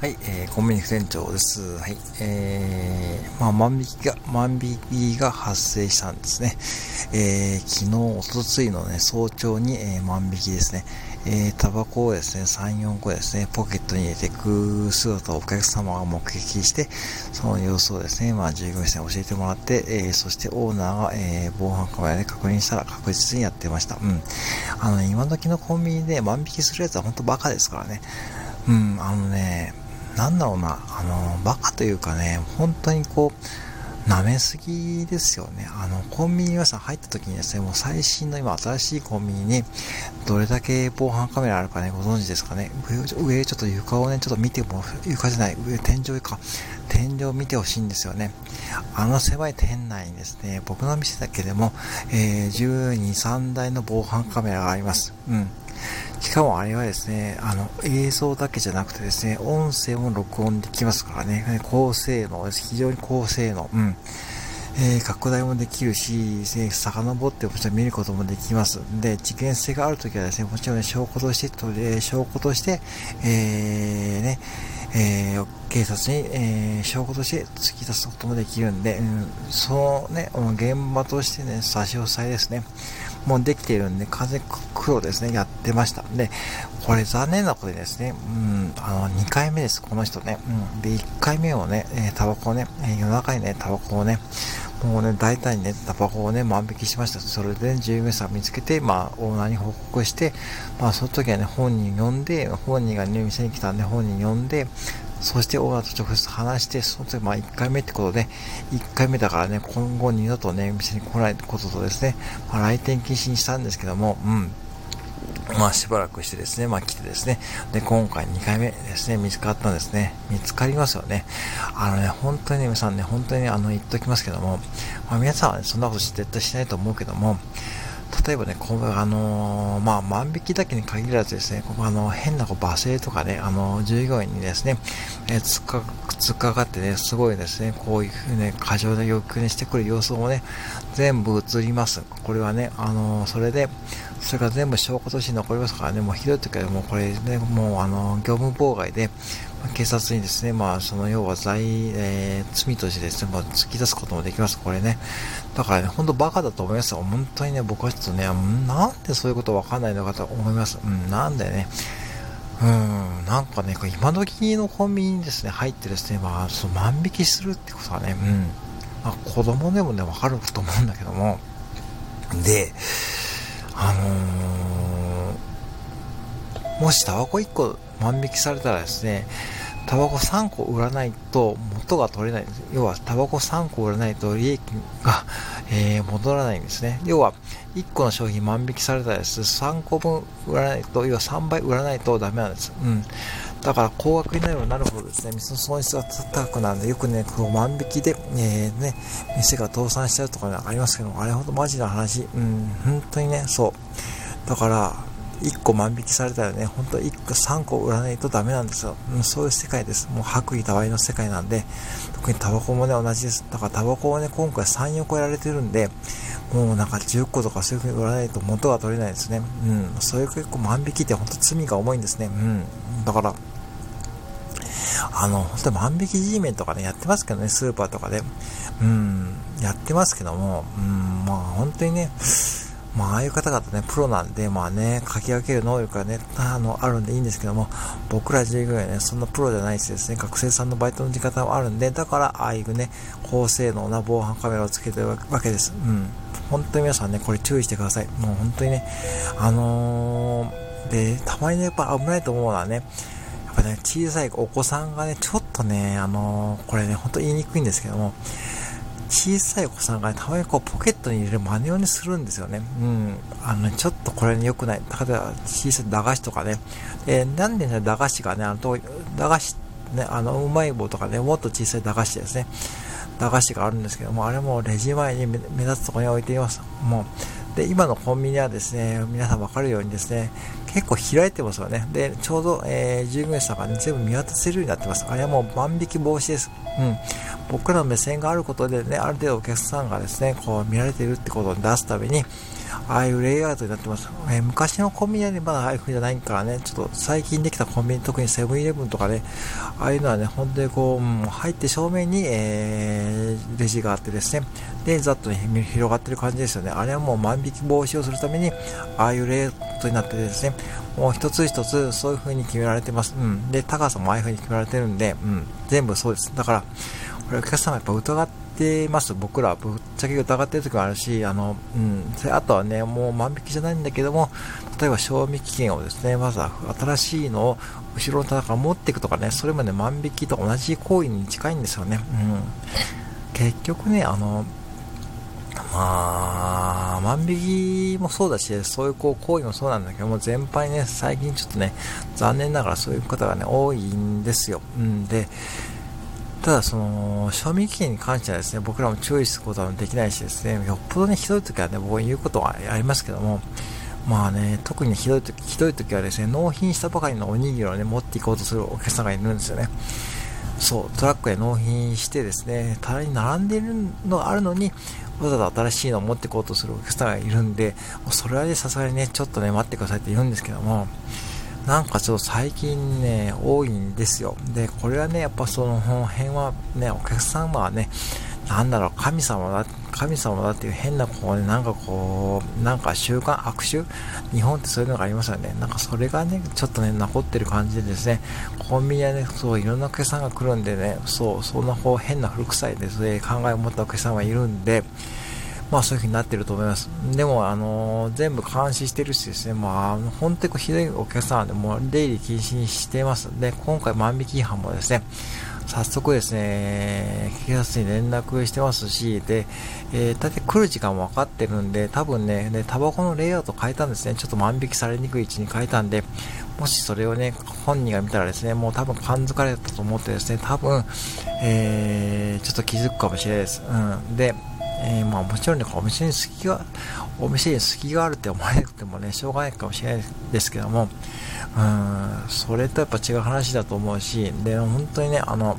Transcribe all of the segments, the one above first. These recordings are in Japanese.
はい、えー、コンビニ店長です。はい、えー、まあ、万引きが、万引きが発生したんですね。えー、昨日、おとついのね、早朝に、えー、万引きですね。えー、タバコをですね、3、4個ですね、ポケットに入れて食う姿をお客様が目撃して、その様子をですね、まあ、従業員さんに教えてもらって、えー、そしてオーナーが、えー、防犯カメラで確認したら確実にやってました。うん。あの、今時のコンビニで万引きするやつは本当バカですからね。うん、あのね、なんだろうな、あの、バカというかね、本当にこう、舐めすぎですよね。あの、コンビニ皆さん入った時にですね、もう最新の今新しいコンビニにどれだけ防犯カメラあるかね、ご存知ですかね。上、上ちょっと床をね、ちょっと見ても、床じゃない、上、天井か、天井を見てほしいんですよね。あの狭い店内にですね、僕の店だけでも、えー、12、3台の防犯カメラがあります。うん。しかもあれはですね、あの、映像だけじゃなくてですね、音声も録音できますからね、高性能です。非常に高性能。うん。えー、拡大もできるし、ね、遡ってもちろん見ることもできます。で、事件性があるときはですね、もちろん、ね、証拠として、えー、証拠として、えー、ね、えー、警察に、えー、証拠として突き出すこともできるんで、うん、そのね、現場としてね、差し押さえですね。もうできているんで、風黒ですね、やってました。で、これ残念なことでですね、うん、あの、2回目です、この人ね。うん。で、1回目をね、えー、タバコをね、え、夜中にね、タバコをね、もうね、大体ね、タバコをね、万引きしました。それで、ね、従業員さん見つけて、まあ、オーナーに報告して、まあ、その時はね、本人呼んで、本人がね、店に来たんで、本人呼んで、そしてオーナーと直接話して、その時、まあ1回目ってことで、1回目だからね、今後二度とね、店に来ないこととですね、まあ、来店禁止にしたんですけども、うん。まあしばらくしてですね、まあ来てですね、で、今回2回目ですね、見つかったんですね。見つかりますよね。あのね、本当に、皆さんね、本当にあの、言っときますけども、まあ皆さんはね、そんなこと絶対しないと思うけども、例えばね、こうあのー、まあ、万引きだけに限らずですね、ここあの、変なこう罵声とかね、あの、従業員にですね、えー、つっか、つっかかってね、すごいですね、こういうふうね、過剰な要求にしてくる様子もね、全部映ります。これはね、あのー、それで、それから全部証拠として残りますからね、もうひどい時はもうこれね、もうあの、業務妨害で、警察にですね、まあ、その要は罪、えー、罪としてですね、まあ、突き出すこともできます、これね。だからね、ほんとバカだと思いますよ。本当にね、僕はちょっとね、なんでそういうことわかんないのかと思います。うん、なんでね。うん、なんかね、今時のコンビニにですね、入ってですね、まあ、その万引きするってことはね、うん、まあ、子供でもね、わかると思うんだけども、で、あのー、もしタバコ1個万引きされたらですね、タバコ3個売らないと元が取れないです要は、タバコ3個売らないと利益が、えー、戻らないんですね。要は、1個の商品万引きされたらです、3個分売らないと、要は3倍売らないとダメなんです。うん。だから高額になればなるほどですね、店の損失が高くなるので、よくね、この万引きで、えー、ね、店が倒産しちゃうとかね、ありますけど、あれほどマジな話、うん、本当にね、そう。だから、1個万引きされたらね、本当1個3個売らないとダメなんですよ。うん、そういう世界です。もう白衣多売の世界なんで、特にタバコもね、同じです。だからタバコをね、今回3、4個やられてるんで、もうなんか10個とかそういう風に売らないと元が取れないですね。うん、そういう結構万引きって本当罪が重いんですね。うん、だから、あの、本当に万引き G メンとかね、やってますけどね、スーパーとかで。うん、やってますけども、うん、まあ本当にね、まあ、ああいう方々ね、プロなんで、まあね、書き分ける能力がね、あの、あるんでいいんですけども、僕ら従業員はね、そんなプロじゃないしですね、学生さんのバイトの時方もあるんで、だから、ああいうね、高性能な防犯カメラをつけてるわけです。うん。本当に皆さんね、これ注意してください。もう本当にね、あのー、で、たまにね、やっぱ危ないと思うのはね、やっぱね、小さいお子さんがね、ちょっとね、あのー、これね、ほんと言いにくいんですけども、小さいお子さんが、ね、たまにこうポケットに入れる真似をにするんですよね。うん。あの、ね、ちょっとこれに良くない。例えば小さい駄菓子とかね。えー、なんでね、駄菓子がね、あの、駄菓子、ね、あの、うまい棒とかね、もっと小さい駄菓子ですね。駄菓子があるんですけども、あれもレジ前に目立つところに置いています。もう。で、今のコンビニはですね、皆さん分かるようにですね、結構開いてますよね。で、ちょうど、えー、従業員さんが、ね、全部見渡せるようになってます。あれはもう万引き防止です。うん。僕らの目線があることでね、ある程度お客さんがですね、こう見られてるってことを出すために、ああいうレイアウトになってます。えー、昔のコンビニはね、まだああいう風じゃないからね、ちょっと最近できたコンビニ、特にセブンイレブンとかね、ああいうのはね、本当にこう、うん、入って正面に、えー、レジがあってですね、で、ざっと、ね、広がってる感じですよね。あれはもう万引き防止をするために、ああいうレイアウトになってですね、もう一つ一つそういう風に決められてます。うん。で、高さもああいう風に決められてるんで、うん。全部そうです。だから、これお客様やっぱ疑ってます、僕ら。ぶっちゃけ疑ってる時もあるし、あの、うん。あとはね、もう万引きじゃないんだけども、例えば賞味期限をですね、まずは新しいのを後ろの棚から持っていくとかね、それもね、万引きと同じ行為に近いんですよね。うん。結局ね、あの、まあ、万引きもそうだし、そういうこう行為もそうなんだけども、全般ね、最近ちょっとね、残念ながらそういう方がね、多いんですよ。うんで、ただその、賞味期限に関してはですね、僕らも注意することはできないしですね、よっぽどね、ひどい時はね、僕言うことはありますけども、まあね、特にひどい時、ひどい時はですね、納品したばかりのおにぎりをね、持っていこうとするお客さんがいるんですよね。そう、トラックで納品してですね、棚に並んでいるのがあるのに、わざわざ新しいのを持っていこうとするお客さんがいるんで、それはね、さすがにね、ちょっとね、待ってくださいって言うんですけども、なんかちょっと最近ね、多いんですよ。で、これはね、やっぱその辺はね、お客様はね、なんだろう、神様だ、神様だっていう変なこうね、なんかこう、なんか習慣、悪臭日本ってそういうのがありますよね。なんかそれがね、ちょっとね、残ってる感じでですね、コンビニはね、そう、いろんなお客さんが来るんでね、そう、そんなこう変な古臭いですね、考えを持ったお客さんがいるんで、まあそういう風になってると思います。でも、あのー、全部監視してるしですね、まあ、本当にひどいお客さんはね、もう出入り禁止にしています。で、今回万引き違反もですね、早速ですね、警察に連絡してますし、で、えー、大体来る時間も分かってるんで、多分ね、ね、タバコのレイアウト変えたんですね。ちょっと万引きされにくい位置に変えたんで、もしそれをね、本人が見たらですね、もう多分感づかれたと思ってですね、多分、えー、ちょっと気づくかもしれないです。うん。で、えー、まあもちろんね、お店に好きが、お店に好きがあるって思わなくてもね、しょうがないかもしれないですけども、うん、それとやっぱ違う話だと思うし、で、本当にね、あの、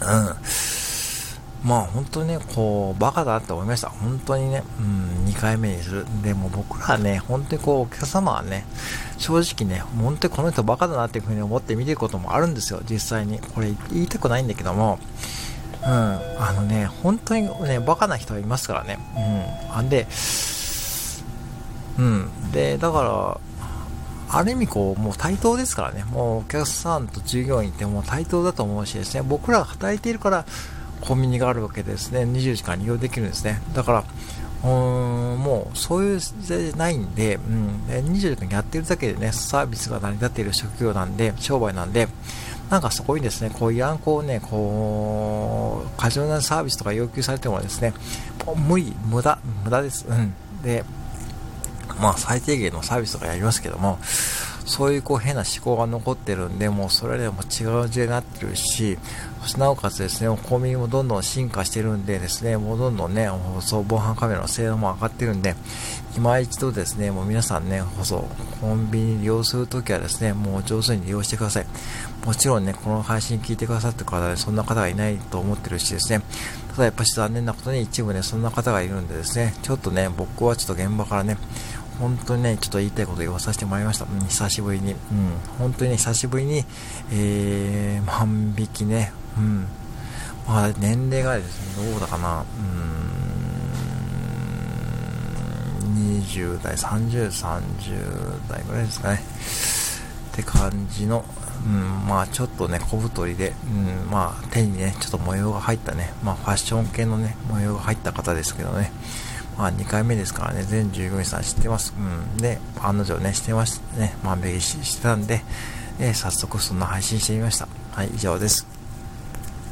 うん、まあ本当にね、こう、バカだって思いました。本当にね、うん、2回目にする。でも僕らはね、本当にこう、お客様はね、正直ね、本当にこの人バカだなっていうふうに思って見てることもあるんですよ、実際に。これ言いたくないんだけども、うん、あのね、本当にね、バカな人はいますからね。うん。あんで、うん。で、だから、ある意味こう、もう対等ですからね。もうお客さんと従業員ってもう対等だと思うしですね、僕らが働いているからコンビニがあるわけですね。20時間利用できるんですね。だから、うーん、もうそういう時代じゃないんで、うん、20時間やってるだけでね、サービスが成り立っている職業なんで、商売なんで、なんかそこにですね、こういらんこうね、こう、過剰なサービスとか要求されてもですね、無理、無駄、無駄です。うん。で、まあ最低限のサービスとかやりますけども、そういうこう変な思考が残ってるんで、もうそれでも違う時代になってるし、なおかつですね、コンビニもどんどん進化してるんでですね、もうどんどんね、放送防犯カメラの性能も上がってるんで、今一度ですね、もう皆さんね、放送、コンビニ利用するときはですね、もう上手に利用してください。もちろんね、この配信聞いてくださってる方でそんな方がいないと思ってるしですね、ただやっぱし残念なことに一部ね、そんな方がいるんでですね、ちょっとね、僕はちょっと現場からね、本当にね、ちょっと言いたいこと言わさせてもらいました。うん、久しぶりに。うん、本当にね、久しぶりに、えー、万引きね、うん。まあ、年齢がですね、どうだかな、うん、20代、30、30代ぐらいですかね。って感じの、うん、まあちょっとね、小太りで、うん、まあ手にね、ちょっと模様が入ったね、まあファッション系のね、模様が入った方ですけどね。まあ2回目ですからね、全従業員さん知ってます。うん。で、案の定ね、してましたね、万引きしてたんで、え、早速そんな配信してみました。はい、以上です。